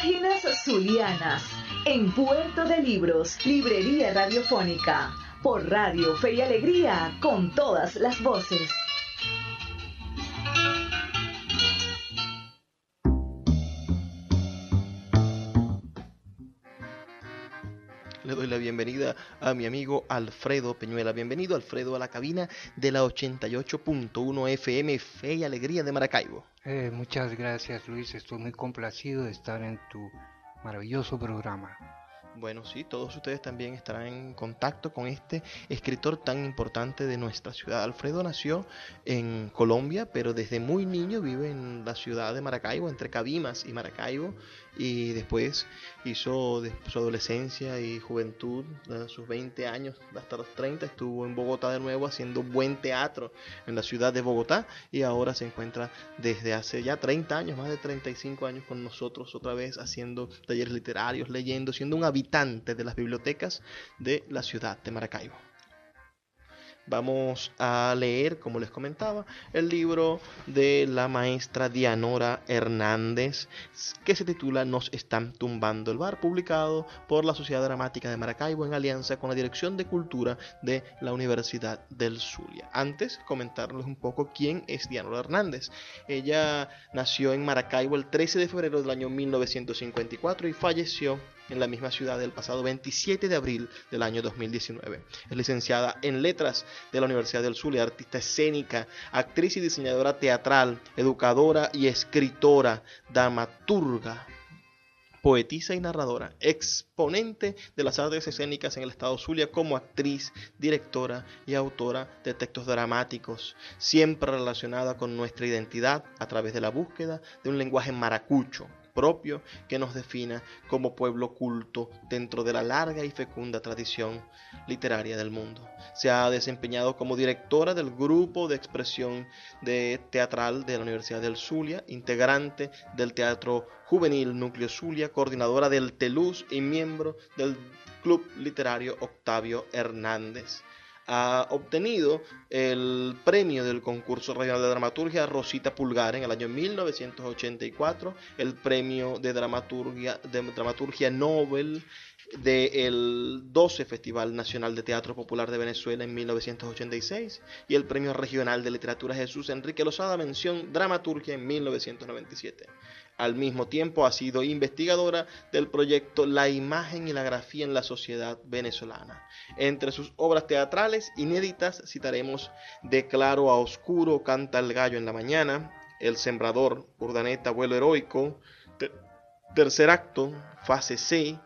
Páginas Zulianas, en Puerto de Libros, Librería Radiofónica, por Radio Fe y Alegría, con todas las voces. Doy la bienvenida a mi amigo Alfredo Peñuela. Bienvenido, Alfredo, a la cabina de la 88.1 FM Fe y Alegría de Maracaibo. Eh, muchas gracias, Luis. Estoy muy complacido de estar en tu maravilloso programa. Bueno, sí, todos ustedes también estarán en contacto con este escritor tan importante de nuestra ciudad. Alfredo nació en Colombia, pero desde muy niño vive en la ciudad de Maracaibo, entre Cabimas y Maracaibo, y después hizo de su adolescencia y juventud, sus 20 años hasta los 30, estuvo en Bogotá de nuevo haciendo buen teatro en la ciudad de Bogotá y ahora se encuentra desde hace ya 30 años, más de 35 años con nosotros otra vez haciendo talleres literarios, leyendo, siendo un habitante de las bibliotecas de la ciudad de Maracaibo. Vamos a leer, como les comentaba, el libro de la maestra Dianora Hernández, que se titula Nos están tumbando el bar, publicado por la Sociedad Dramática de Maracaibo en alianza con la Dirección de Cultura de la Universidad del Zulia. Antes, comentarles un poco quién es Dianora Hernández. Ella nació en Maracaibo el 13 de febrero del año 1954 y falleció en la misma ciudad el pasado 27 de abril del año 2019. Es licenciada en Letras de la Universidad del Zulia, artista escénica, actriz y diseñadora teatral, educadora y escritora, dramaturga, poetisa y narradora, exponente de las artes escénicas en el estado Zulia como actriz, directora y autora de textos dramáticos, siempre relacionada con nuestra identidad a través de la búsqueda de un lenguaje maracucho, propio que nos defina como pueblo culto dentro de la larga y fecunda tradición literaria del mundo. Se ha desempeñado como directora del grupo de expresión teatral de la Universidad del Zulia, integrante del Teatro Juvenil Núcleo Zulia, coordinadora del TELUS y miembro del Club Literario Octavio Hernández ha obtenido el premio del concurso regional de dramaturgia Rosita Pulgar en el año 1984, el premio de dramaturgia, de dramaturgia Nobel del 12 Festival Nacional de Teatro Popular de Venezuela en 1986 y el Premio Regional de Literatura Jesús Enrique Lozada Mención Dramaturgia en 1997. Al mismo tiempo ha sido investigadora del proyecto La imagen y la grafía en la sociedad venezolana. Entre sus obras teatrales inéditas citaremos De claro a oscuro, Canta el gallo en la mañana, El sembrador, Urdaneta, vuelo heroico, Tercer acto, fase C,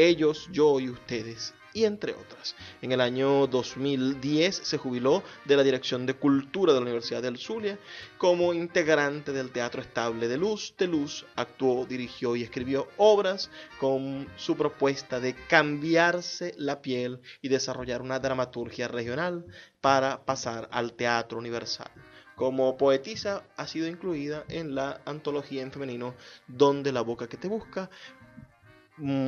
Ellos, yo y ustedes y entre otras. En el año 2010 se jubiló de la Dirección de Cultura de la Universidad del Zulia como integrante del Teatro Estable de Luz. De Luz actuó, dirigió y escribió obras con su propuesta de cambiarse la piel y desarrollar una dramaturgia regional para pasar al teatro universal. Como poetisa ha sido incluida en la antología en femenino Donde la boca que te busca,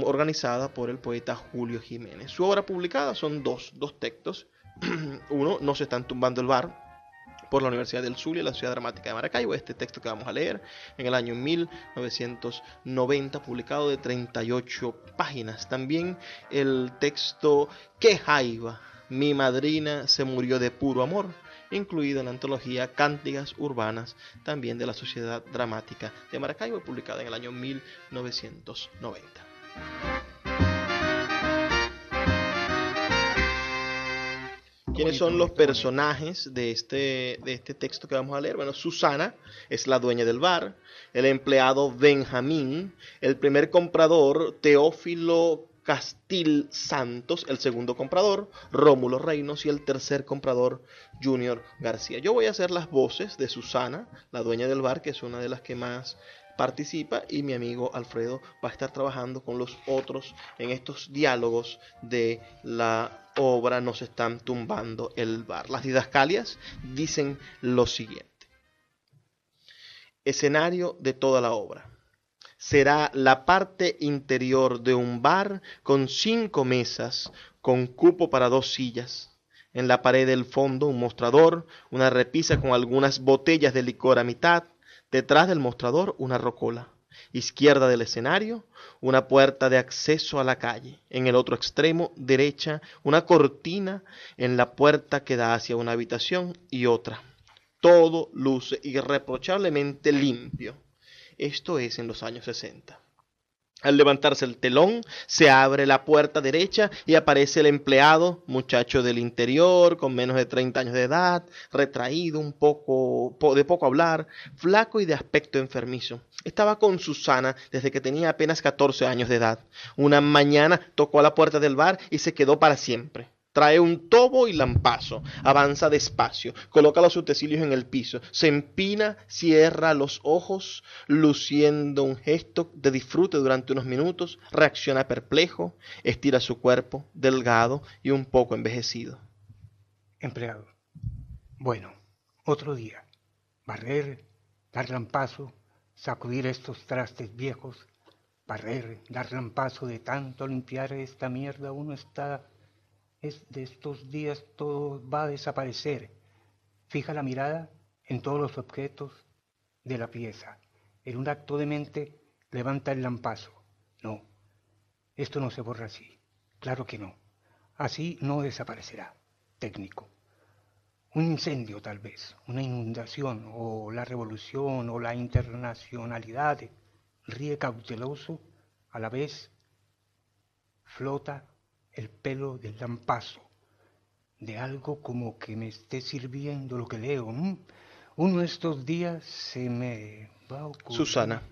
organizada por el poeta Julio Jiménez. Su obra publicada son dos, dos textos. Uno, No se están tumbando el bar, por la Universidad del Zulia, la Ciudad Dramática de Maracaibo, este texto que vamos a leer en el año 1990, publicado de 38 páginas. También el texto Que Jaiba, mi madrina se murió de puro amor, incluido en la antología Cántigas Urbanas, también de la Sociedad Dramática de Maracaibo, publicada en el año 1990. ¿Quiénes son los personajes de este, de este texto que vamos a leer? Bueno, Susana es la dueña del bar, el empleado Benjamín, el primer comprador Teófilo Castil Santos, el segundo comprador, Rómulo Reinos y el tercer comprador, Junior García. Yo voy a hacer las voces de Susana, la dueña del bar, que es una de las que más participa y mi amigo Alfredo va a estar trabajando con los otros en estos diálogos de la obra Nos están tumbando el bar. Las didascalias dicen lo siguiente. Escenario de toda la obra. Será la parte interior de un bar con cinco mesas, con cupo para dos sillas. En la pared del fondo un mostrador, una repisa con algunas botellas de licor a mitad, Detrás del mostrador una rocola. Izquierda del escenario, una puerta de acceso a la calle. En el otro extremo, derecha, una cortina en la puerta que da hacia una habitación y otra. Todo luce irreprochablemente limpio. Esto es en los años 60. Al levantarse el telón, se abre la puerta derecha y aparece el empleado, muchacho del interior, con menos de 30 años de edad, retraído, un poco de poco hablar, flaco y de aspecto enfermizo. Estaba con Susana desde que tenía apenas 14 años de edad. Una mañana tocó a la puerta del bar y se quedó para siempre. Trae un tobo y lampazo, avanza despacio, coloca los utensilios en el piso, se empina, cierra los ojos, luciendo un gesto de disfrute durante unos minutos, reacciona perplejo, estira su cuerpo, delgado y un poco envejecido. Empleado. Bueno, otro día. Barrer, dar lampazo, sacudir estos trastes viejos, barrer, dar lampazo de tanto limpiar esta mierda, uno está es de estos días todo va a desaparecer. Fija la mirada en todos los objetos de la pieza. En un acto de mente levanta el lampazo. No, esto no se borra así. Claro que no. Así no desaparecerá. Técnico. Un incendio tal vez, una inundación o la revolución o la internacionalidad ríe cauteloso, a la vez flota el pelo del lampazo, de algo como que me esté sirviendo lo que leo. Uno de estos días se me va a ocurrir. Susana.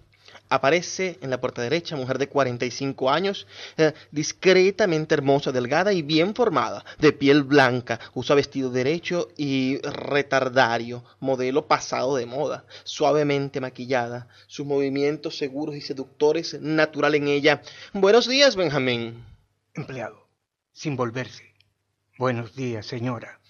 Aparece en la puerta derecha, mujer de 45 años, eh, discretamente hermosa, delgada y bien formada, de piel blanca, usa vestido derecho y retardario, modelo pasado de moda, suavemente maquillada, sus movimientos seguros y seductores, natural en ella. Buenos días, Benjamín. Empleado sin volverse. Buenos días, señora.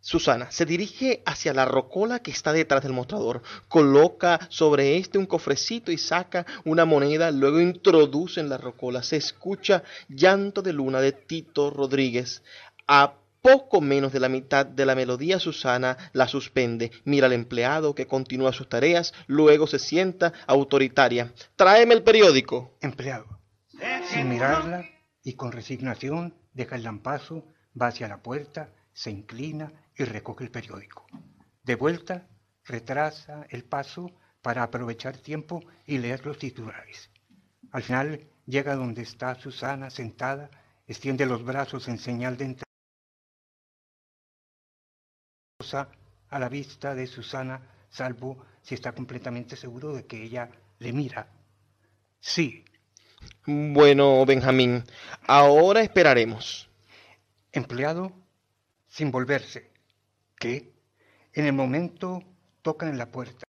Susana se dirige hacia la rocola que está detrás del mostrador, coloca sobre este un cofrecito y saca una moneda, luego introduce en la rocola. Se escucha llanto de luna de Tito Rodríguez. A poco menos de la mitad de la melodía, Susana la suspende, mira al empleado que continúa sus tareas, luego se sienta autoritaria. Tráeme el periódico. Empleado, sin mirarla y con resignación, deja el lampazo, va hacia la puerta, se inclina y recoge el periódico. De vuelta, retrasa el paso para aprovechar tiempo y leer los titulares. Al final llega donde está Susana sentada, extiende los brazos en señal de entrada. A la vista de Susana, salvo si está completamente seguro de que ella le mira. Sí. Bueno, Benjamín, ahora esperaremos. Empleado sin volverse. ¿Qué? En el momento tocan en la puerta.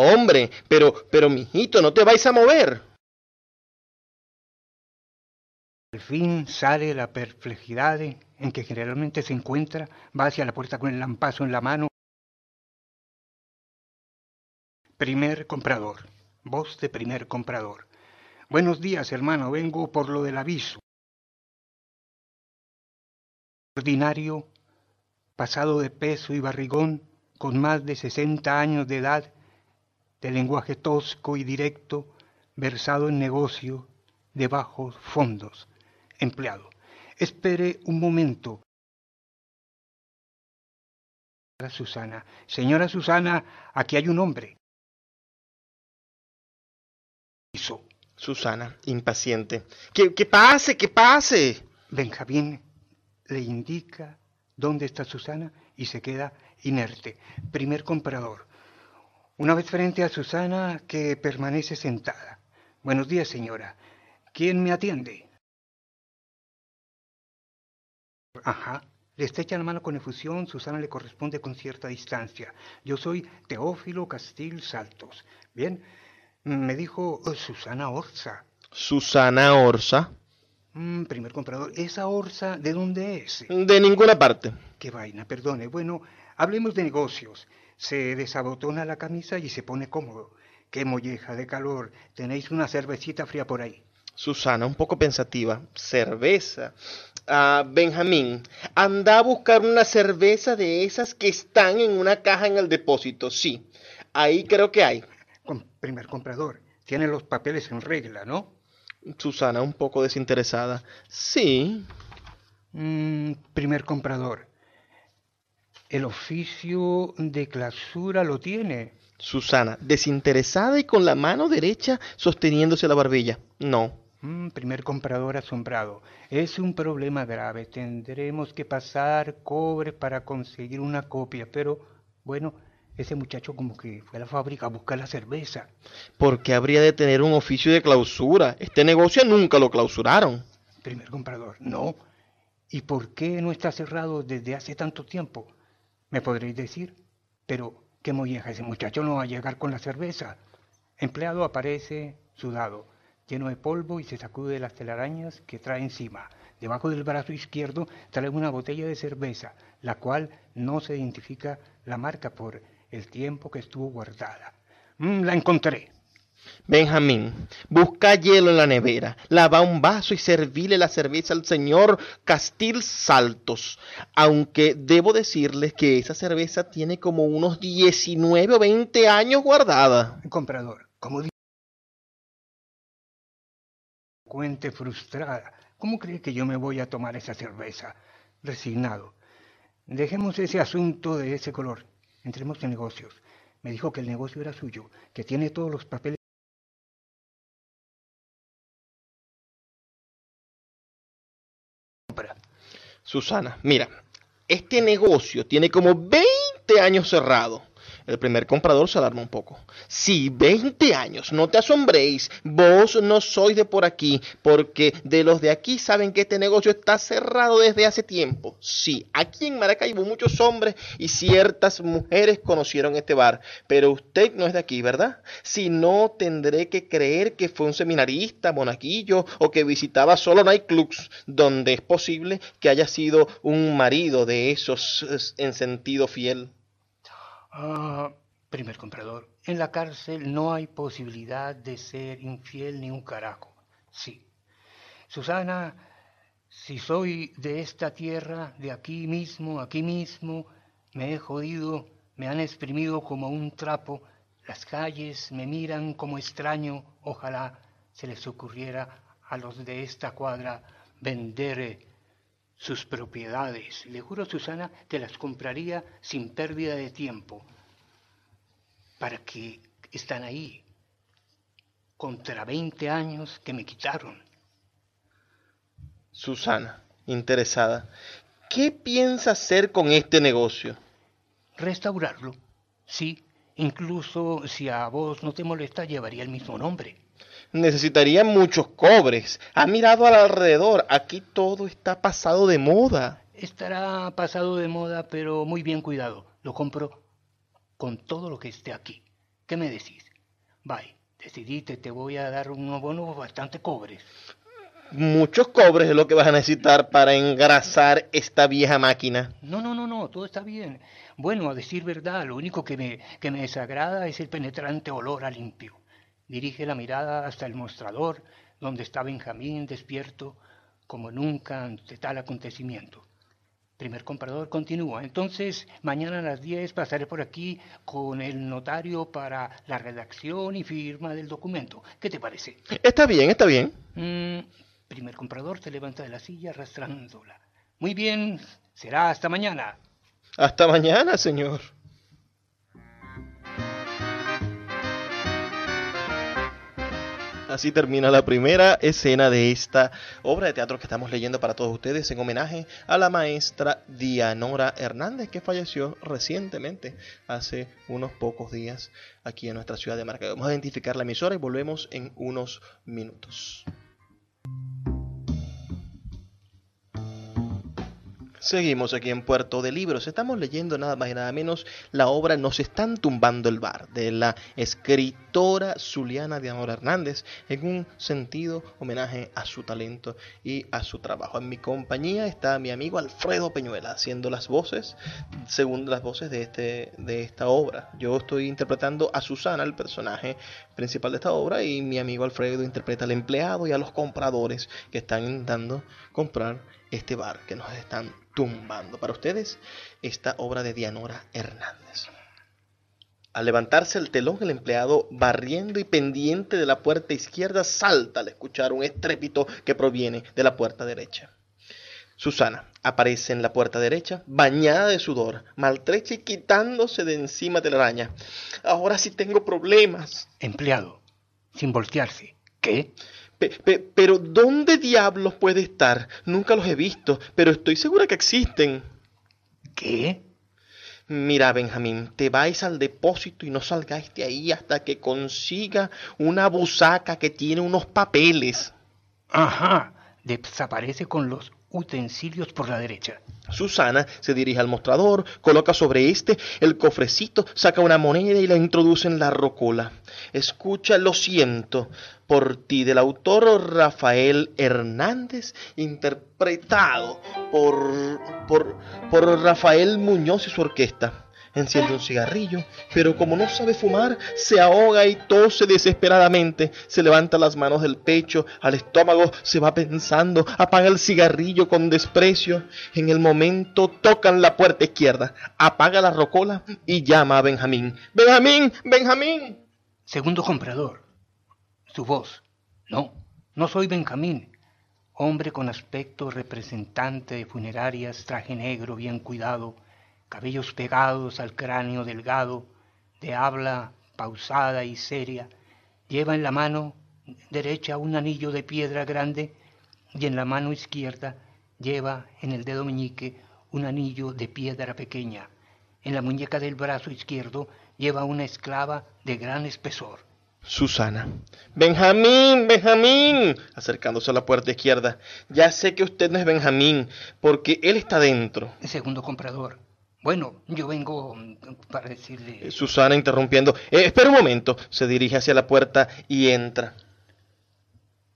Hombre, pero, pero, mijito, no te vais a mover. Al fin sale la perplejidad en que generalmente se encuentra, va hacia la puerta con el lampazo en la mano. Primer comprador, voz de primer comprador. Buenos días, hermano, vengo por lo del aviso ordinario, pasado de peso y barrigón, con más de sesenta años de edad, de lenguaje tosco y directo, versado en negocio de bajos fondos, empleado. Espere un momento. Susana, señora Susana, aquí hay un hombre. Susana, impaciente. ¿Qué, qué pase, qué pase? Benjamín le indica dónde está Susana y se queda inerte. Primer comprador. Una vez frente a Susana que permanece sentada. Buenos días, señora. ¿Quién me atiende? Ajá. Le estrecha la mano con efusión, Susana le corresponde con cierta distancia. Yo soy Teófilo Castil Saltos. Bien, me dijo oh, Susana Orza. Susana Orza. Mm, primer comprador, ¿esa orza de dónde es? De ninguna parte. Qué vaina, perdone. Bueno, hablemos de negocios. Se desabotona la camisa y se pone cómodo. Qué molleja de calor. ¿Tenéis una cervecita fría por ahí? Susana, un poco pensativa. Cerveza. Ah, Benjamín, anda a buscar una cerveza de esas que están en una caja en el depósito. Sí, ahí creo que hay. Primer comprador, tiene los papeles en regla, ¿no? Susana, un poco desinteresada. Sí. Mm, primer comprador, el oficio de clausura lo tiene. Susana, desinteresada y con la mano derecha sosteniéndose la barbilla. No. Mm, primer comprador asombrado. Es un problema grave. Tendremos que pasar cobre para conseguir una copia. Pero, bueno, ese muchacho como que fue a la fábrica a buscar la cerveza. ¿Por qué habría de tener un oficio de clausura? Este negocio nunca lo clausuraron. Primer comprador, no. ¿Y por qué no está cerrado desde hace tanto tiempo? Me podréis decir, pero qué molleja, ese muchacho no va a llegar con la cerveza. Empleado aparece sudado, lleno de polvo y se sacude las telarañas que trae encima. Debajo del brazo izquierdo trae una botella de cerveza, la cual no se identifica la marca por el tiempo que estuvo guardada. Mm, la encontré. Benjamín, busca hielo en la nevera, lava un vaso y servile la cerveza al señor Castil Saltos, aunque debo decirles que esa cerveza tiene como unos 19 o 20 años guardada. Comprador, como cuente frustrada, ¿cómo cree que yo me voy a tomar esa cerveza? Resignado. Dejemos ese asunto de ese color. Entremos en negocios. Me dijo que el negocio era suyo, que tiene todos los papeles Susana, mira, este negocio tiene como 20 años cerrado. El primer comprador se alarma un poco. Sí, 20 años, no te asombréis. Vos no sois de por aquí, porque de los de aquí saben que este negocio está cerrado desde hace tiempo. Sí, aquí en Maracaibo muchos hombres y ciertas mujeres conocieron este bar, pero usted no es de aquí, ¿verdad? Si no, tendré que creer que fue un seminarista, monaquillo o que visitaba solo nightclubs, donde es posible que haya sido un marido de esos en sentido fiel. Ah, primer comprador, en la cárcel no hay posibilidad de ser infiel ni un carajo. Sí. Susana, si soy de esta tierra, de aquí mismo, aquí mismo, me he jodido, me han exprimido como un trapo, las calles me miran como extraño, ojalá se les ocurriera a los de esta cuadra vender sus propiedades. Le juro, Susana, que las compraría sin pérdida de tiempo, para que están ahí, contra 20 años que me quitaron. Susana, interesada, ¿qué piensa hacer con este negocio? Restaurarlo, sí. Incluso si a vos no te molesta, llevaría el mismo nombre necesitaría muchos cobres. Ha mirado al alrededor, aquí todo está pasado de moda. Estará pasado de moda, pero muy bien cuidado. Lo compro con todo lo que esté aquí. ¿Qué me decís? Bye, decidiste, te voy a dar unos bonos bastante cobres. Muchos cobres es lo que vas a necesitar para engrasar esta vieja máquina. No, no, no, no, todo está bien. Bueno, a decir verdad, lo único que me, que me desagrada es el penetrante olor a limpio. Dirige la mirada hasta el mostrador, donde está Benjamín despierto como nunca ante tal acontecimiento. Primer comprador continúa. Entonces, mañana a las 10 pasaré por aquí con el notario para la redacción y firma del documento. ¿Qué te parece? Está bien, está bien. Mm, primer comprador se levanta de la silla arrastrándola. Muy bien, será hasta mañana. Hasta mañana, señor. Así termina la primera escena de esta obra de teatro que estamos leyendo para todos ustedes en homenaje a la maestra Dianora Hernández que falleció recientemente, hace unos pocos días aquí en nuestra ciudad de Maracaibo. Vamos a identificar la emisora y volvemos en unos minutos. Seguimos aquí en Puerto de Libros. Estamos leyendo nada más y nada menos la obra Nos están tumbando el bar de la escritora Zuliana Diamor Hernández en un sentido homenaje a su talento y a su trabajo. En mi compañía está mi amigo Alfredo Peñuela haciendo las voces, según las voces de, este, de esta obra. Yo estoy interpretando a Susana, el personaje principal de esta obra, y mi amigo Alfredo interpreta al empleado y a los compradores que están intentando comprar este bar que nos están tumbando. Para ustedes, esta obra de Dianora Hernández. Al levantarse el telón, el empleado, barriendo y pendiente de la puerta izquierda, salta al escuchar un estrépito que proviene de la puerta derecha. Susana aparece en la puerta derecha, bañada de sudor, maltrecha y quitándose de encima de la araña. Ahora sí tengo problemas. Empleado, sin voltearse. ¿Qué? Pero ¿dónde diablos puede estar? Nunca los he visto, pero estoy segura que existen. ¿Qué? Mira, Benjamín, te vais al depósito y no salgáis de ahí hasta que consiga una busaca que tiene unos papeles. Ajá, desaparece con los utensilios por la derecha. Susana se dirige al mostrador, coloca sobre este el cofrecito, saca una moneda y la introduce en la rocola. Escucha Lo siento por ti del autor Rafael Hernández, interpretado por, por, por Rafael Muñoz y su orquesta. Enciende un cigarrillo, pero como no sabe fumar, se ahoga y tose desesperadamente. Se levanta las manos del pecho, al estómago, se va pensando, apaga el cigarrillo con desprecio. En el momento tocan la puerta izquierda, apaga la rocola y llama a Benjamín. Benjamín, Benjamín. Segundo comprador. Su voz. No, no soy Benjamín. Hombre con aspecto representante de funerarias, traje negro bien cuidado cabellos pegados al cráneo delgado, de habla pausada y seria, lleva en la mano derecha un anillo de piedra grande y en la mano izquierda lleva en el dedo meñique un anillo de piedra pequeña. En la muñeca del brazo izquierdo lleva una esclava de gran espesor. Susana. Benjamín, Benjamín, acercándose a la puerta izquierda. Ya sé que usted no es Benjamín, porque él está dentro. El segundo comprador. Bueno, yo vengo mm, para decirle... Eh, Susana interrumpiendo. Eh, espera un momento. Se dirige hacia la puerta y entra.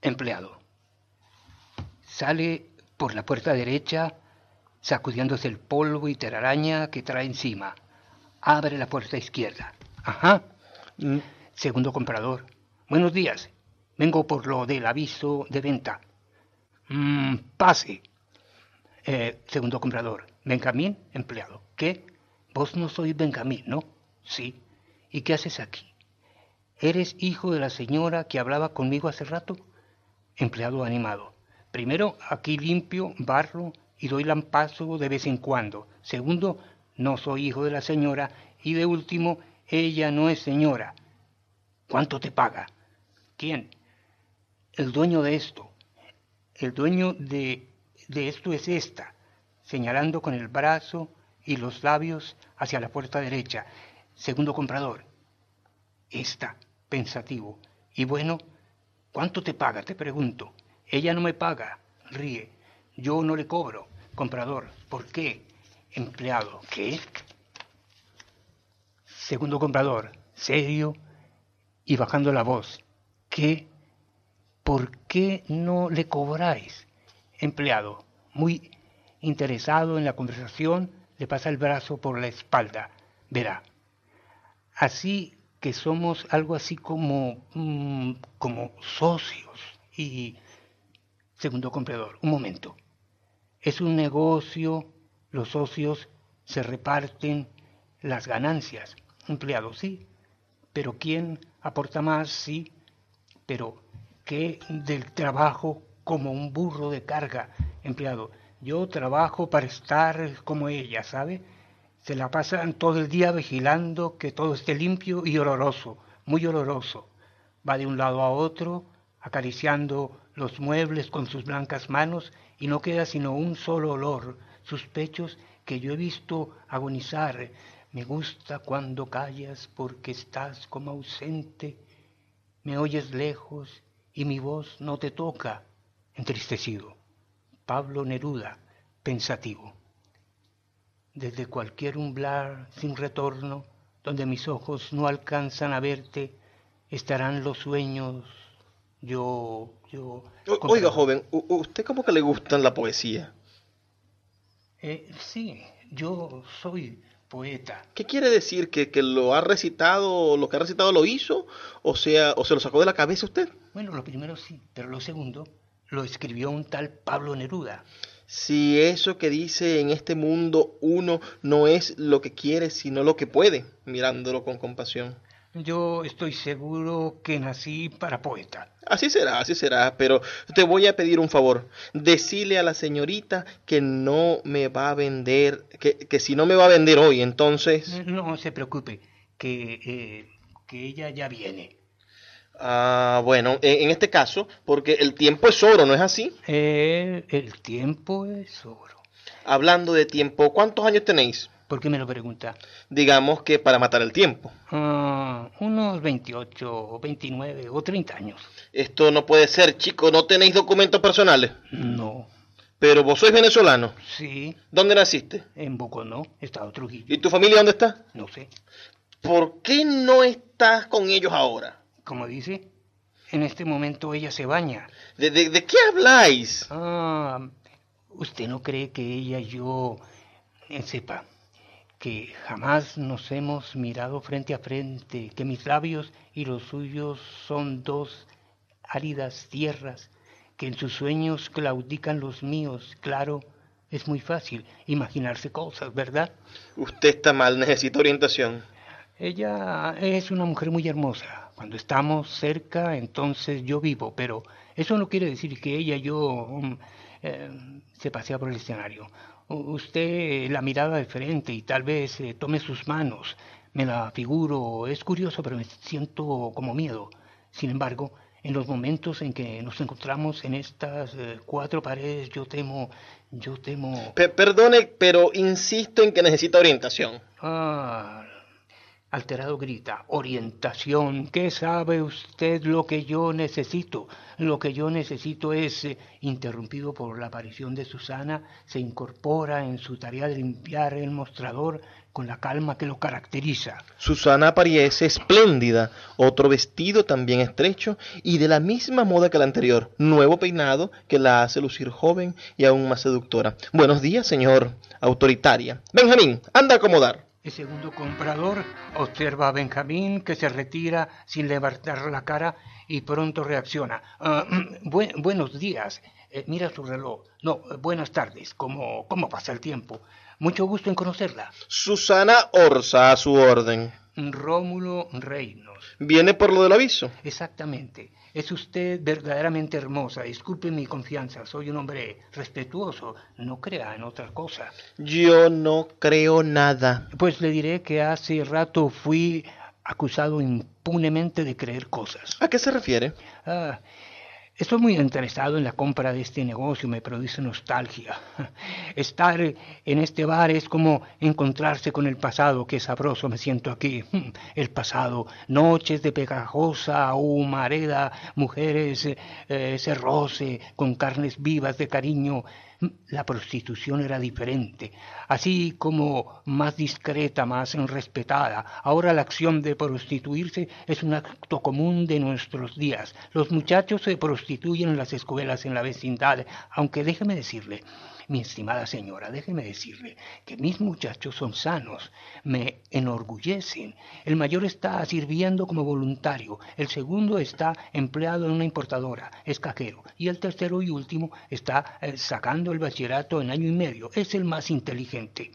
Empleado. Sale por la puerta derecha, sacudiéndose el polvo y telaraña que trae encima. Abre la puerta izquierda. Ajá. Mm. Segundo comprador. Buenos días. Vengo por lo del aviso de venta. Mm, pase. Eh, segundo comprador. Benjamín, empleado. ¿Qué? Vos no sois Benjamín, ¿no? Sí. ¿Y qué haces aquí? ¿Eres hijo de la señora que hablaba conmigo hace rato? Empleado animado. Primero, aquí limpio, barro y doy lampazo de vez en cuando. Segundo, no soy hijo de la señora. Y de último, ella no es señora. ¿Cuánto te paga? ¿Quién? El dueño de esto. El dueño de, de esto es esta señalando con el brazo y los labios hacia la puerta derecha. Segundo comprador. Está pensativo. Y bueno, ¿cuánto te paga? Te pregunto. Ella no me paga. Ríe. Yo no le cobro. Comprador. ¿Por qué? Empleado. ¿Qué? Segundo comprador. Serio y bajando la voz. ¿Qué? ¿Por qué no le cobráis? Empleado. Muy interesado en la conversación, le pasa el brazo por la espalda. Verá. Así que somos algo así como, mm, como socios. Y, segundo comprador, un momento. Es un negocio, los socios se reparten las ganancias. Empleado, sí. Pero ¿quién aporta más? Sí. Pero ¿qué del trabajo como un burro de carga? Empleado, yo trabajo para estar como ella, ¿sabe? Se la pasan todo el día vigilando que todo esté limpio y oloroso, muy oloroso. Va de un lado a otro, acariciando los muebles con sus blancas manos y no queda sino un solo olor, sus pechos que yo he visto agonizar. Me gusta cuando callas porque estás como ausente, me oyes lejos y mi voz no te toca, entristecido. Pablo Neruda, pensativo. desde cualquier umbral sin retorno, donde mis ojos no alcanzan a verte, estarán los sueños. Yo, yo. oiga, joven, ¿usted cómo que le gusta la poesía? Eh, sí, yo soy poeta. ¿Qué quiere decir? ¿Que, ¿Que, lo ha recitado, lo que ha recitado lo hizo? O sea, ¿o se lo sacó de la cabeza usted? Bueno, lo primero sí, pero lo segundo lo escribió un tal Pablo Neruda. Si eso que dice en este mundo uno no es lo que quiere, sino lo que puede, mirándolo con compasión. Yo estoy seguro que nací para poeta. Así será, así será, pero te voy a pedir un favor. Decile a la señorita que no me va a vender, que, que si no me va a vender hoy, entonces... No se preocupe, que, eh, que ella ya viene. Ah, bueno, en, este caso, porque el tiempo es oro, ¿no es así? Eh, el tiempo es oro. Hablando de tiempo, ¿cuántos años tenéis? ¿Por qué me lo pregunta? Digamos que para matar el tiempo. Ah, unos 28, 29 o 30 años. Esto no puede ser, chico. ¿No tenéis documentos personales? No. ¿Pero vos sois venezolano? Sí. ¿Dónde naciste? En Boconó, Estado Trujillo. ¿Y tu familia dónde está? No sé. ¿Por qué no estás con ellos ahora? Como dice, en este momento ella se baña. ¿De, de qué habláis? Ah, usted no cree que ella y yo eh, sepa que jamás nos hemos mirado frente a frente, que mis labios y los suyos son dos áridas tierras, que en sus sueños claudican los míos, claro, es muy fácil imaginarse cosas, ¿verdad? Usted está mal, necesita orientación. Ella es una mujer muy hermosa. Cuando estamos cerca, entonces yo vivo, pero eso no quiere decir que ella y yo um, eh, se pasea por el escenario usted la mirada de frente y tal vez eh, tome sus manos. Me la figuro, es curioso, pero me siento como miedo. Sin embargo, en los momentos en que nos encontramos en estas eh, cuatro paredes, yo temo, yo temo... perdone, pero insisto en que necesita orientación. Ah, Alterado grita, orientación, ¿qué sabe usted lo que yo necesito? Lo que yo necesito es, eh, interrumpido por la aparición de Susana, se incorpora en su tarea de limpiar el mostrador con la calma que lo caracteriza. Susana aparece espléndida, otro vestido también estrecho y de la misma moda que el anterior, nuevo peinado que la hace lucir joven y aún más seductora. Buenos días, señor, autoritaria. Benjamín, anda a acomodar. El segundo comprador observa a Benjamín que se retira sin levantar la cara y pronto reacciona. Ah, buenos días. Eh, mira su reloj. No, buenas tardes. ¿Cómo, ¿Cómo pasa el tiempo? Mucho gusto en conocerla. Susana Orsa, a su orden. Rómulo Reinos. ¿Viene por lo del aviso? Exactamente. Es usted verdaderamente hermosa. Disculpe mi confianza. Soy un hombre respetuoso. No crea en otra cosa. Yo no creo nada. Pues le diré que hace rato fui acusado impunemente de creer cosas. ¿A qué se refiere? Ah, Estoy muy interesado en la compra de este negocio, me produce nostalgia. Estar en este bar es como encontrarse con el pasado, qué sabroso me siento aquí. El pasado, noches de pegajosa humareda, mujeres, eh, ese roce con carnes vivas de cariño, la prostitución era diferente, así como más discreta, más respetada. Ahora la acción de prostituirse es un acto común de nuestros días. Los muchachos se prostituyen en las escuelas en la vecindad, aunque déjeme decirle, mi estimada señora, déjeme decirle que mis muchachos son sanos, me enorgullecen. El mayor está sirviendo como voluntario, el segundo está empleado en una importadora, es cajero, y el tercero y último está eh, sacando el bachillerato en año y medio, es el más inteligente.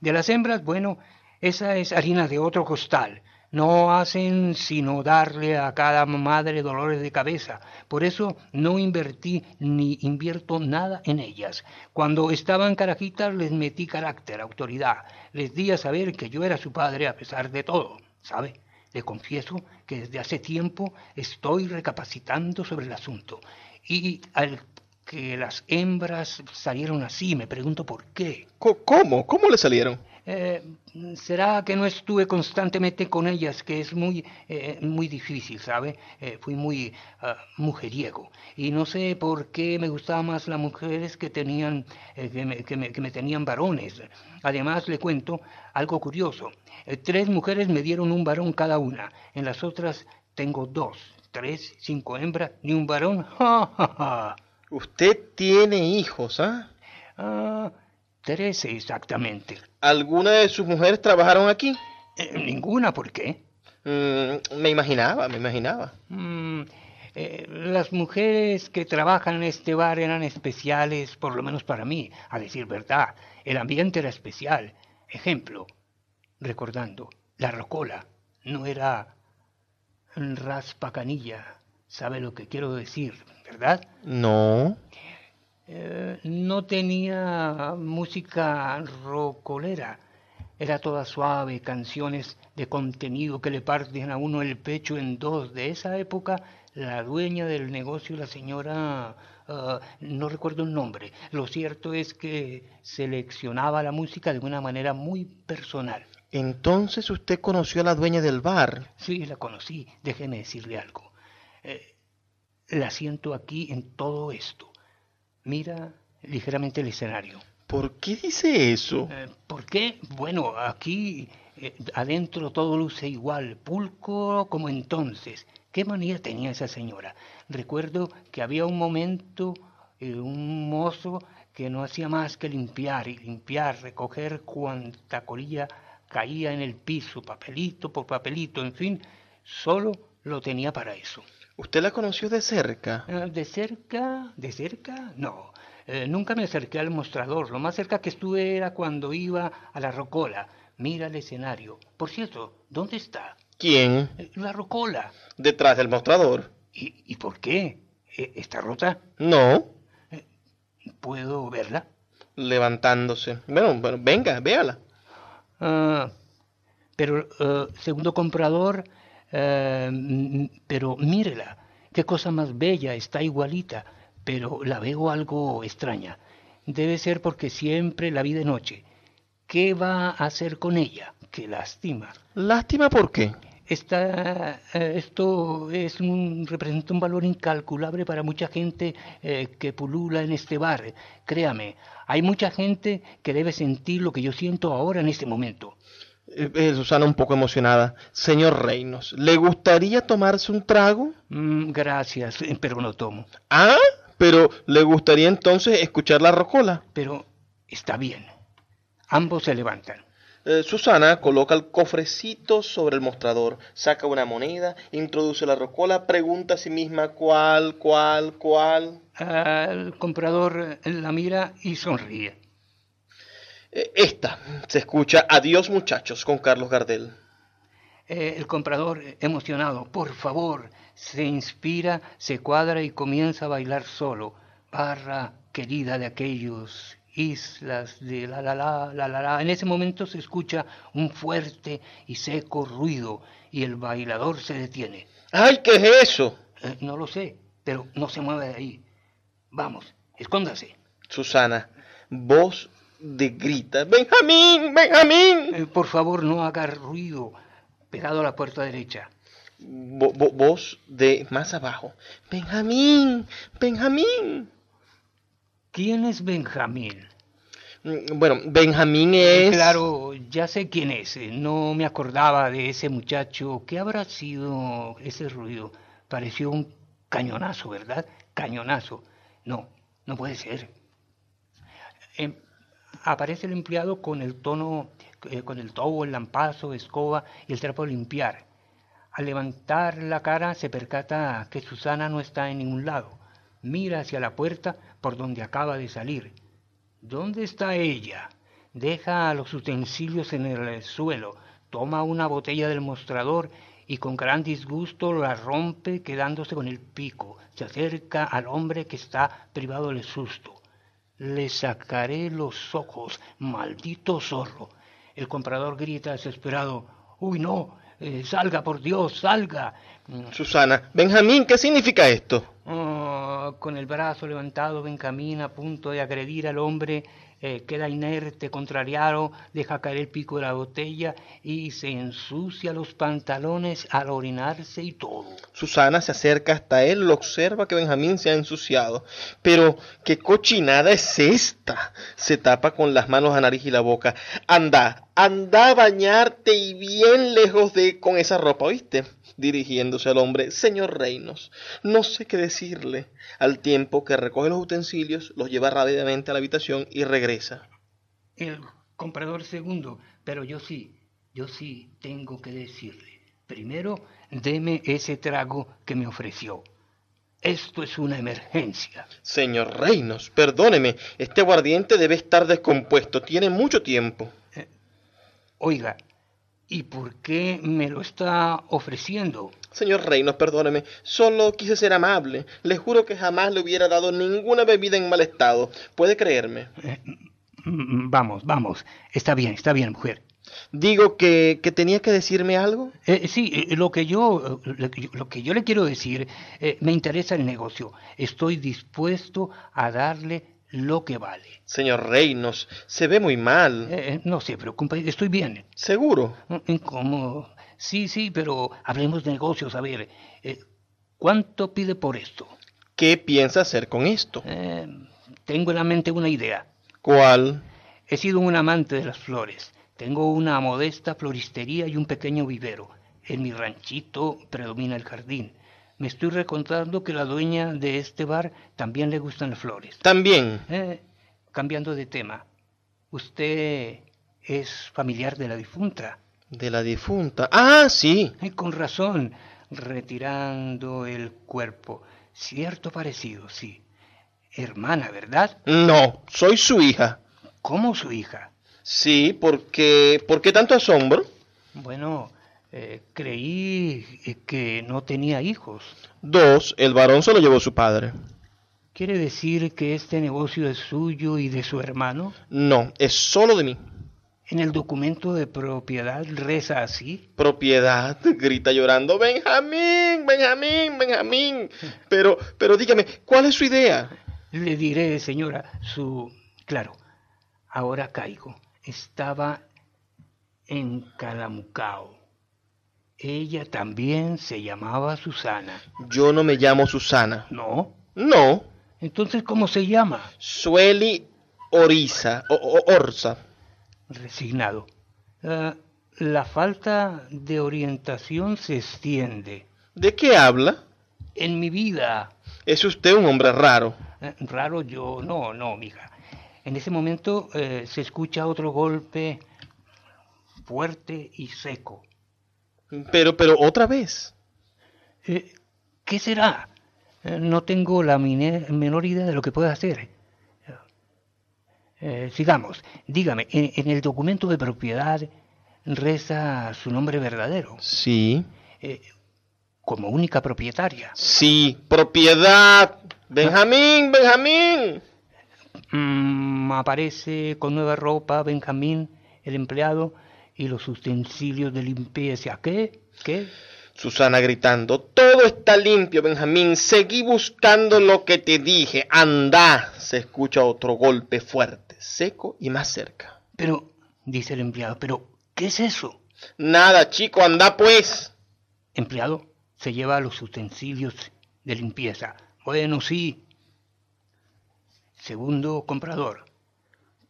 De las hembras, bueno, esa es harina de otro costal no hacen sino darle a cada madre dolores de cabeza. Por eso no invertí ni invierto nada en ellas. Cuando estaban carajitas les metí carácter, autoridad. Les di a saber que yo era su padre a pesar de todo. ¿Sabe? Le confieso que desde hace tiempo estoy recapacitando sobre el asunto. Y al que las hembras salieron así, me pregunto por qué. ¿Cómo? ¿Cómo le salieron? Eh, será que no estuve constantemente con ellas, que es muy, eh, muy difícil, ¿sabe? Eh, fui muy ah, mujeriego. Y no sé por qué me gustaban más las mujeres que, tenían, que me, que, me, que, me, tenían varones. Además, le cuento algo curioso. tres mujeres me dieron un varón cada una. En las otras tengo dos. Tres, cinco hembras, ni un varón. Usted tiene hijos, ¿ah? Ah, trece exactamente. ¿Alguna de sus mujeres trabajaron aquí? Eh, ninguna, ¿por qué? Mm, me imaginaba, me imaginaba. Mm, eh, las mujeres que trabajan en este bar eran especiales, por lo menos para mí, a decir verdad. El ambiente era especial. Ejemplo, recordando, la rocola no era raspacanilla. ¿Sabe lo que quiero decir, verdad? No. Eh, no tenía música rocolera. Era toda suave, canciones de contenido que le parten a uno el pecho en dos. De esa época, la dueña del negocio, la señora, uh, no recuerdo el nombre. Lo cierto es que seleccionaba la música de una manera muy personal. Entonces usted conoció a la dueña del bar. Sí, la conocí. Déjeme decirle algo. Eh, la siento aquí en todo esto mira ligeramente el escenario. ¿Por qué dice eso? Eh, ¿Por qué? Bueno, aquí eh, adentro todo luce igual, pulco como entonces. ¿Qué manía tenía esa señora? Recuerdo que había un momento, eh, un mozo que no hacía más que limpiar y limpiar, recoger cuanta colilla caía en el piso, papelito por papelito, en fin, solo lo tenía para eso. ¿Usted la conoció de cerca? Eh, ¿De cerca? ¿De cerca? No. Eh, nunca me acerqué al mostrador. Lo más cerca que estuve era cuando iba a la rocola. Mira el escenario. Por cierto, ¿dónde está? ¿Quién? Eh, la rocola. Detrás del mostrador. ¿Y, y por qué? ¿Está rota? No. ¿Puedo verla? Levantándose. Bueno, bueno venga, véala. Ah, pero, segundo comprador, eh, pero mírela, qué cosa más bella, está igualita, pero la veo algo extraña. Debe ser porque siempre la vi de noche. ¿Qué va a hacer con ella? Qué lástima. ¿Lástima por qué? Esta, eh, esto es un, representa un valor incalculable para mucha gente eh, que pulula en este bar. Créame, hay mucha gente que debe sentir lo que yo siento ahora en este momento. Eh, eh, Susana un poco emocionada. Señor Reinos, ¿le gustaría tomarse un trago? Mm, gracias, eh, pero no tomo. Ah, pero ¿le gustaría entonces escuchar la rocola? Pero está bien. Ambos se levantan. Susana coloca el cofrecito sobre el mostrador, saca una moneda, introduce la rocola, pregunta a sí misma cuál, cuál, cuál. el comprador la mira y sonríe. Eh, esta se escucha Adiós muchachos con Carlos Gardel. Eh, el comprador emocionado, por favor, se inspira, se cuadra y comienza a bailar solo. Barra querida de aquellos islas de la la la la la la. En ese momento se escucha un fuerte y seco ruido y el bailador se detiene. ¡Ay, qué es eso! Eh, no lo sé, pero no se mueve de ahí. Vamos, escóndase. Susana, vos de grita, Benjamín, Benjamín. Eh, por favor, no haga ruido, pegado a la puerta derecha. voz de más abajo, Benjamín, Benjamín. ¿Quién es Benjamín? Mm, bueno, Benjamín es... Claro, ya sé quién es. Eh, no me acordaba de ese muchacho. ¿Qué habrá sido ese ruido? Pareció un cañonazo, ¿verdad? Cañonazo. No, no puede ser. Em, aparece el empleado con el tono, eh, con el tobo, el lampazo, escoba y el trapo limpiar. Al levantar la cara se percata que Susana no está en ningún lado. Mira hacia la puerta por donde acaba de salir. ¿Dónde está ella? Deja los utensilios en el suelo, toma una botella del mostrador y con gran disgusto la rompe quedándose con el pico. Se acerca al hombre que está privado del susto. Le sacaré los ojos, maldito zorro. El comprador grita desesperado. Uy, no, eh, salga, por Dios, salga. Susana, Benjamín, ¿qué significa esto? Oh, con el brazo levantado, Benjamín a punto de agredir al hombre eh, queda inerte, contrariado, deja caer el pico de la botella y se ensucia los pantalones al orinarse y todo. Susana se acerca hasta él, lo observa que Benjamín se ha ensuciado. Pero, ¿qué cochinada es esta? Se tapa con las manos a nariz y la boca. Anda, anda a bañarte y bien lejos de con esa ropa, ¿oíste? Dirigiéndose al hombre, Señor Reinos, no sé qué decirle, al tiempo que recoge los utensilios, los lleva rápidamente a la habitación y regresa. El comprador segundo, pero yo sí, yo sí tengo que decirle. Primero, deme ese trago que me ofreció. Esto es una emergencia. Señor Reinos, perdóneme, este aguardiente debe estar descompuesto, tiene mucho tiempo. Eh, oiga, ¿Y por qué me lo está ofreciendo? Señor Reinos, perdóneme, solo quise ser amable. Le juro que jamás le hubiera dado ninguna bebida en mal estado. ¿Puede creerme? Eh, mm, vamos, vamos. Está bien, está bien, mujer. Digo que, que tenía que decirme algo. Eh, sí, eh, lo que yo, lo que yo le quiero decir, me interesa el negocio. Estoy dispuesto a darle lo que vale. Señor Reinos, se ve muy mal. Eh, eh, no se preocupe, estoy bien. ¿Seguro? Mm, ¿Cómo? Sí, sí, pero hablemos de negocios. A ver, eh, ¿cuánto pide por esto? ¿Qué piensa hacer con esto? tengo en la mente una idea. ¿Cuál? He sido un amante de las flores. Tengo una modesta floristería y un pequeño vivero. En mi ranchito predomina el jardín me estoy recontando que la dueña de este bar también le gustan las flores. También. Eh, cambiando de tema, ¿usted es familiar de la difunta? De la difunta. Ah, sí. Eh, con razón, retirando el cuerpo. Cierto parecido, sí. Hermana, ¿verdad? No, soy su hija. ¿Cómo su hija? Sí, porque... ¿Por qué tanto asombro? Bueno, eh, creí que no tenía hijos. Dos, el varón se lo llevó su padre. ¿Quiere decir que este negocio es suyo y de su hermano? No, es solo de mí. En el documento de propiedad reza así. Propiedad, grita llorando, Benjamín, Benjamín, Benjamín. Pero, pero dígame, ¿cuál es su idea? Le diré, señora, su... Claro, ahora caigo. Estaba en Calamucao. Ella también se llamaba Susana. Yo no me llamo Susana. ¿No? No. Entonces, ¿cómo se llama? Sueli Orisa, o, Orsa. Resignado. Ah, la falta de orientación se extiende. ¿De qué habla? En mi vida. Es usted un hombre raro. Eh, raro yo, no, no, mija. En ese momento eh, se escucha otro golpe fuerte y seco. Pero, pero otra vez. Eh, ¿Qué será? Eh, no tengo la menor idea de lo que pueda hacer. Eh, sigamos. Dígame, en, el documento de propiedad reza su nombre verdadero. Sí. como única propietaria. Sí, propiedad. Benjamín, Benjamín. Mm, aparece con nueva ropa Benjamín, el empleado, y los utensilios de limpieza. ¿Qué? ¿Qué? Susana gritando, todo está limpio, Benjamín, seguí buscando lo que te dije, anda. Se escucha otro golpe fuerte, seco y más cerca. Pero, dice el empleado, pero, ¿qué es eso? Nada, chico, anda pues. Empleado, se lleva los utensilios de limpieza. Bueno, sí. Segundo comprador,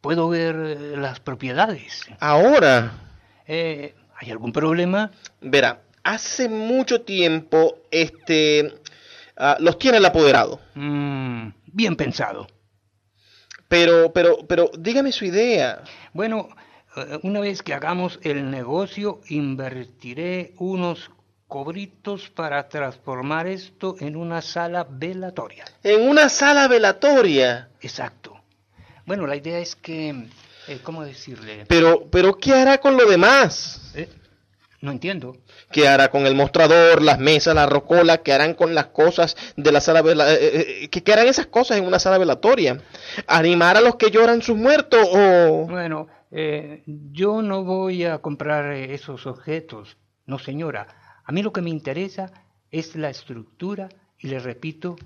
¿puedo ver eh, las propiedades? Ahora. Eh, ¿Hay algún problema? Verá, hace mucho tiempo este ah, los tiene el apoderado. Mm, bien pensado. Pero, pero, pero, dígame su idea. Bueno, eh, una vez que hagamos el negocio, invertiré unos cobritos para transformar esto en una sala velatoria. ¿En una sala velatoria? Exacto. Bueno, la idea es que eh, ¿cómo decirle? Pero, pero, ¿qué hará con lo demás? Eh, no entiendo. ¿Qué hará con el mostrador, las mesas, la rocola? ¿Qué harán con las cosas de la sala velatoria? Eh, ¿Qué harán esas cosas en una sala velatoria? ¿Animar a los que lloran sus muertos o...? Bueno, yo no voy a comprar esos objetos. No, señora. A mí lo que me interesa es la estructura y le repito,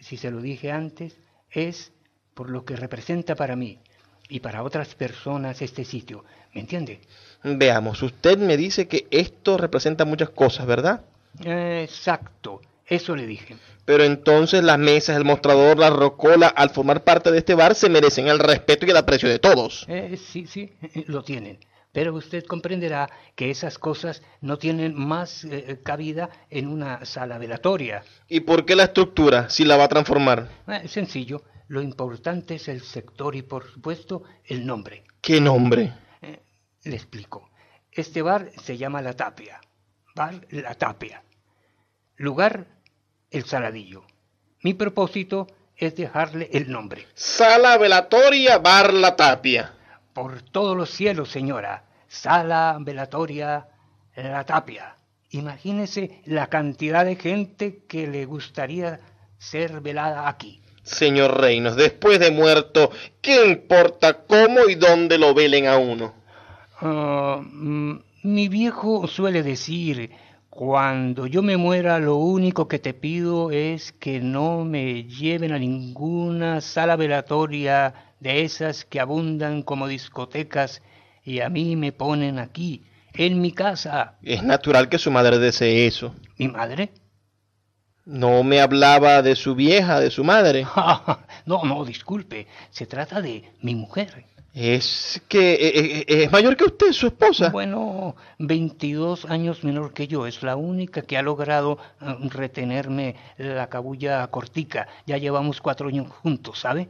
si se lo dije antes, es por lo que representa para mí y para otras personas este sitio. ¿Me entiende? Veamos, usted me dice que esto representa muchas cosas, ¿verdad? exacto, eso le dije. Pero entonces las mesas, el mostrador, la rocola, al formar parte de este bar, se merecen el respeto y el aprecio de todos. Eh, sí, sí, lo tienen. Pero usted comprenderá que esas cosas no tienen más eh, cabida en una sala velatoria. ¿Y por qué la estructura si la va a transformar? Eh, sencillo. Lo importante es el sector y, por supuesto, el nombre. ¿Qué nombre? Eh, le explico. Este bar se llama La Tapia. Bar La Tapia. Lugar, el Saladillo. Mi propósito es dejarle el nombre. Sala Velatoria Bar La Tapia. Por todos los cielos, señora. Sala Velatoria La Tapia. Imagínese la cantidad de gente que le gustaría ser velada aquí. Señor Reinos, después de muerto, ¿qué importa cómo y dónde lo velen a uno? Ah, mm, mi viejo suele decir, cuando yo me muera lo único que te pido es que no me lleven a ninguna sala velatoria de esas que abundan como discotecas y a mí me ponen aquí, en mi casa. Es natural que su madre desee eso. ¿Mi madre? No me hablaba de su vieja, de su madre. no, no, disculpe. Se trata de mi mujer. Es que eh, eh, eh, es mayor que usted, su esposa. Bueno, 22 años menor que yo. Es la única que ha logrado retenerme la cabulla cortica. Ya llevamos cuatro años juntos, ¿sabe?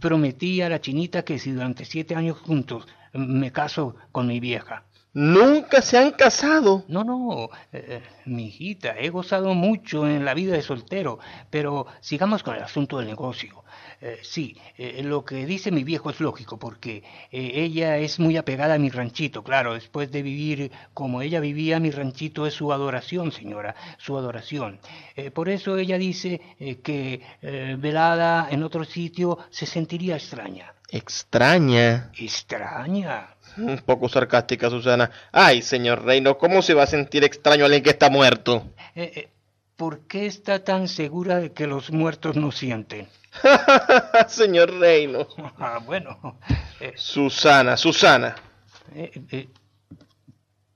Prometí a la chinita que si durante siete años juntos me caso con mi vieja. Nunca se han casado. No, no, eh, mi hijita, he gozado mucho en la vida de soltero, pero sigamos con el asunto del negocio. Eh, sí, eh, lo que dice mi viejo es lógico, porque ella es muy apegada a mi ranchito, claro, después de vivir como ella vivía, mi ranchito es su adoración, señora, su adoración. por eso ella dice que velada en otro sitio se sentiría extraña. Extraña. Extraña. Un poco sarcástica, Susana. Ay, señor Reino, ¿cómo se va a sentir extraño alguien que está muerto? Eh, eh, ¿Por qué está tan segura de que los muertos no sienten? señor Reino. Ah, bueno. Eh, Susana, Susana.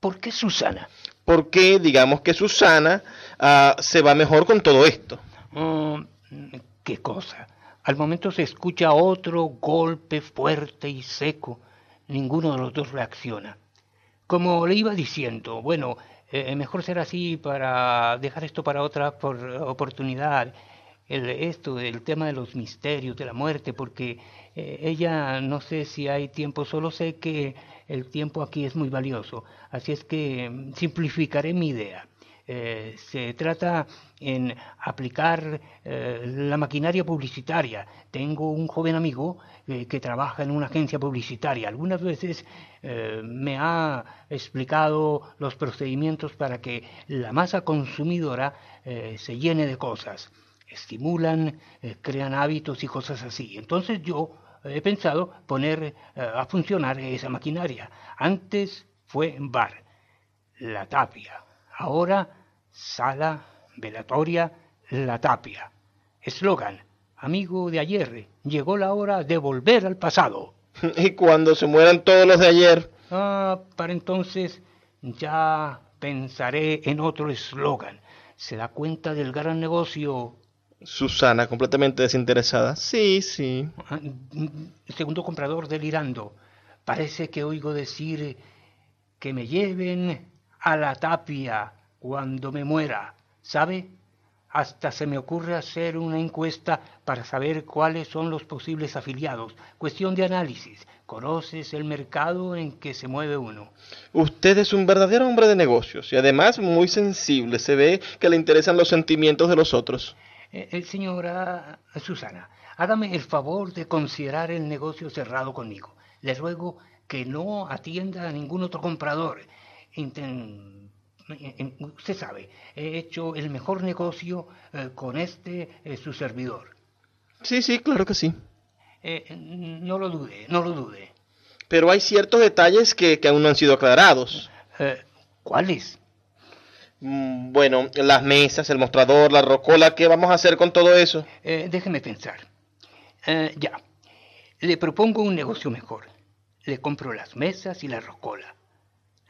¿Por qué Susana? Porque digamos que Susana ah, se va mejor con todo esto. Mm, ¿Qué cosa? Al momento se escucha otro golpe fuerte y seco ninguno de los dos reacciona. Como le iba diciendo, bueno, eh, mejor será así para dejar esto para otra oportunidad, el, esto, el tema de los misterios, de la muerte, porque eh, ella no sé si hay tiempo, solo sé que el tiempo aquí es muy valioso, así es que mm, simplificaré mi idea. Eh, se trata en aplicar eh, la maquinaria publicitaria. Tengo un joven amigo eh, que trabaja en una agencia publicitaria. Algunas veces me ha explicado los procedimientos para que la masa consumidora se llene de cosas. Estimulan, crean hábitos y cosas así. Entonces yo he pensado poner a funcionar esa maquinaria. Antes fue bar, la tapia Ahora, sala, velatoria, la tapia. Eslogan, amigo de ayer, llegó la hora de volver al pasado. ¿Y cuando se mueran todos los de ayer? Ah, para entonces ya pensaré en otro eslogan. ¿Se da cuenta del gran negocio? Susana, completamente desinteresada. Sí, sí. Ah, segundo comprador delirando. Parece que oigo decir que me lleven a la tapia cuando me muera, ¿sabe? Hasta se me ocurre hacer una encuesta para saber cuáles son los posibles afiliados. Cuestión de análisis. Conoces el mercado en que se mueve uno. Usted es un verdadero hombre de negocios y además muy sensible. Se ve que le interesan los sentimientos de los otros. Eh, eh, señora Susana, hágame el favor de considerar el negocio cerrado conmigo. Le ruego que no atienda a ningún otro comprador usted sabe, he hecho el mejor negocio eh, con este, eh, su servidor. Sí, sí, claro que sí. Eh, no lo dude, no lo dude. Pero hay ciertos detalles que, que aún no han sido aclarados. ¿Cuáles? Mm, bueno, las mesas, el mostrador, la rocola, ¿qué vamos a hacer con todo eso? déjeme pensar. ya. Le propongo un negocio mejor. Le compro las mesas y la rocola.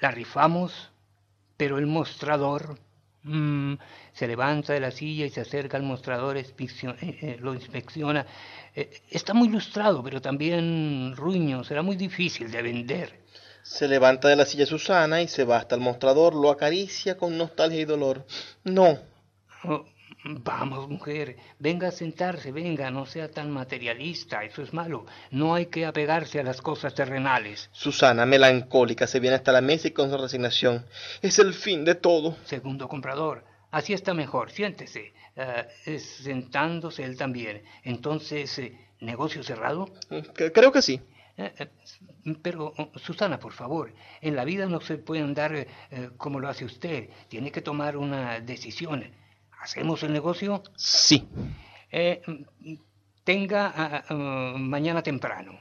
La rifamos, pero el mostrador mm, se levanta de la silla y se acerca al mostrador, eh, eh, lo inspecciona. Eh, está muy ilustrado, pero también ruño. Será muy difícil de vender. Se levanta de la silla Susana y se va hasta el mostrador, lo acaricia con nostalgia y dolor. No. Oh, vamos, mujer, venga a sentarse, venga, no sea tan materialista, eso es malo. No hay que apegarse a las cosas terrenales. Susana, melancólica, se viene hasta la mesa y con su resignación. Es el fin de todo. Segundo comprador, así está mejor, siéntese. Eh, sentándose él también. Entonces, eh, ¿negocio cerrado? Creo que sí. Eh, eh, pero, Susana, por favor, en la vida no se puede andar eh, como lo hace usted. Tiene que tomar una decisión. ¿Hacemos el negocio? Sí. tenga ah, ah, mañana temprano.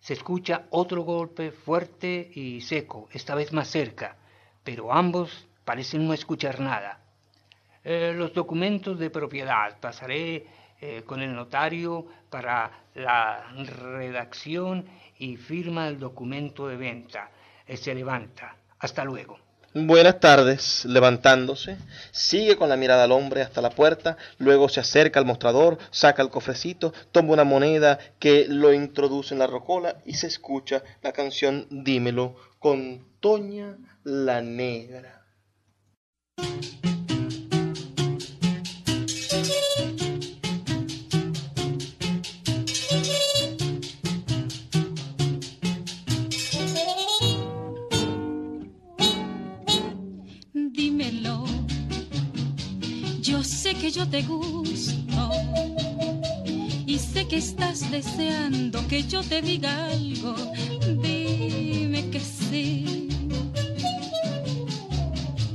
Se escucha otro golpe fuerte y seco, esta vez más cerca, pero ambos parecen no escuchar nada. los documentos de propiedad. Pasaré eh, con el notario para la redacción y firma el documento de venta. Eh, se levanta. Hasta luego. Buenas tardes, levantándose, sigue con la mirada al hombre hasta la puerta, luego se acerca al mostrador, saca el cofrecito, toma una moneda que lo introduce en la rocola y se escucha la canción Dímelo con Toña la Negra. Yo te gusto y sé que estás deseando que yo te diga algo. Dime que sí.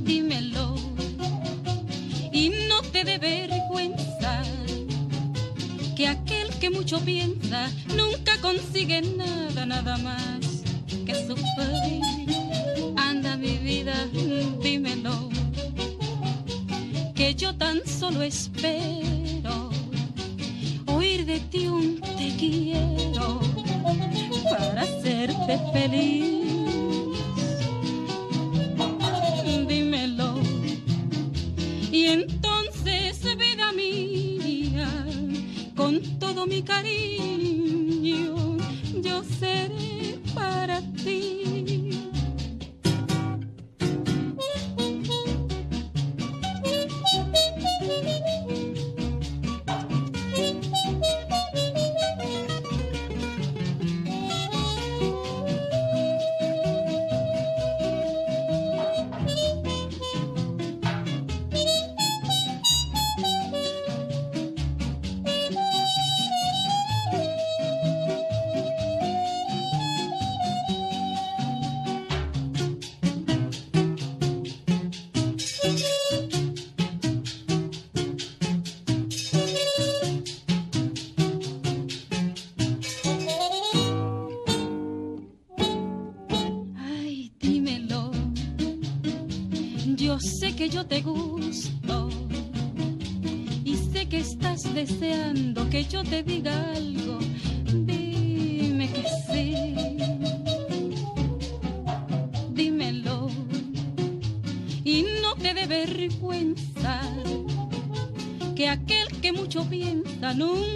Dímelo y no te dé vergüenza que aquel que mucho piensa nunca consigue nada, nada más que sufrir. Anda mi vida, dímelo que yo tan solo espero oír de ti un te quiero para hacerte feliz. Dímelo. Y entonces, vida mía, con todo mi cariño, yo te gusto y sé que estás deseando que yo te diga algo. Dime que sí. Dímelo y no te dé vergüenza que aquel que mucho piensa nunca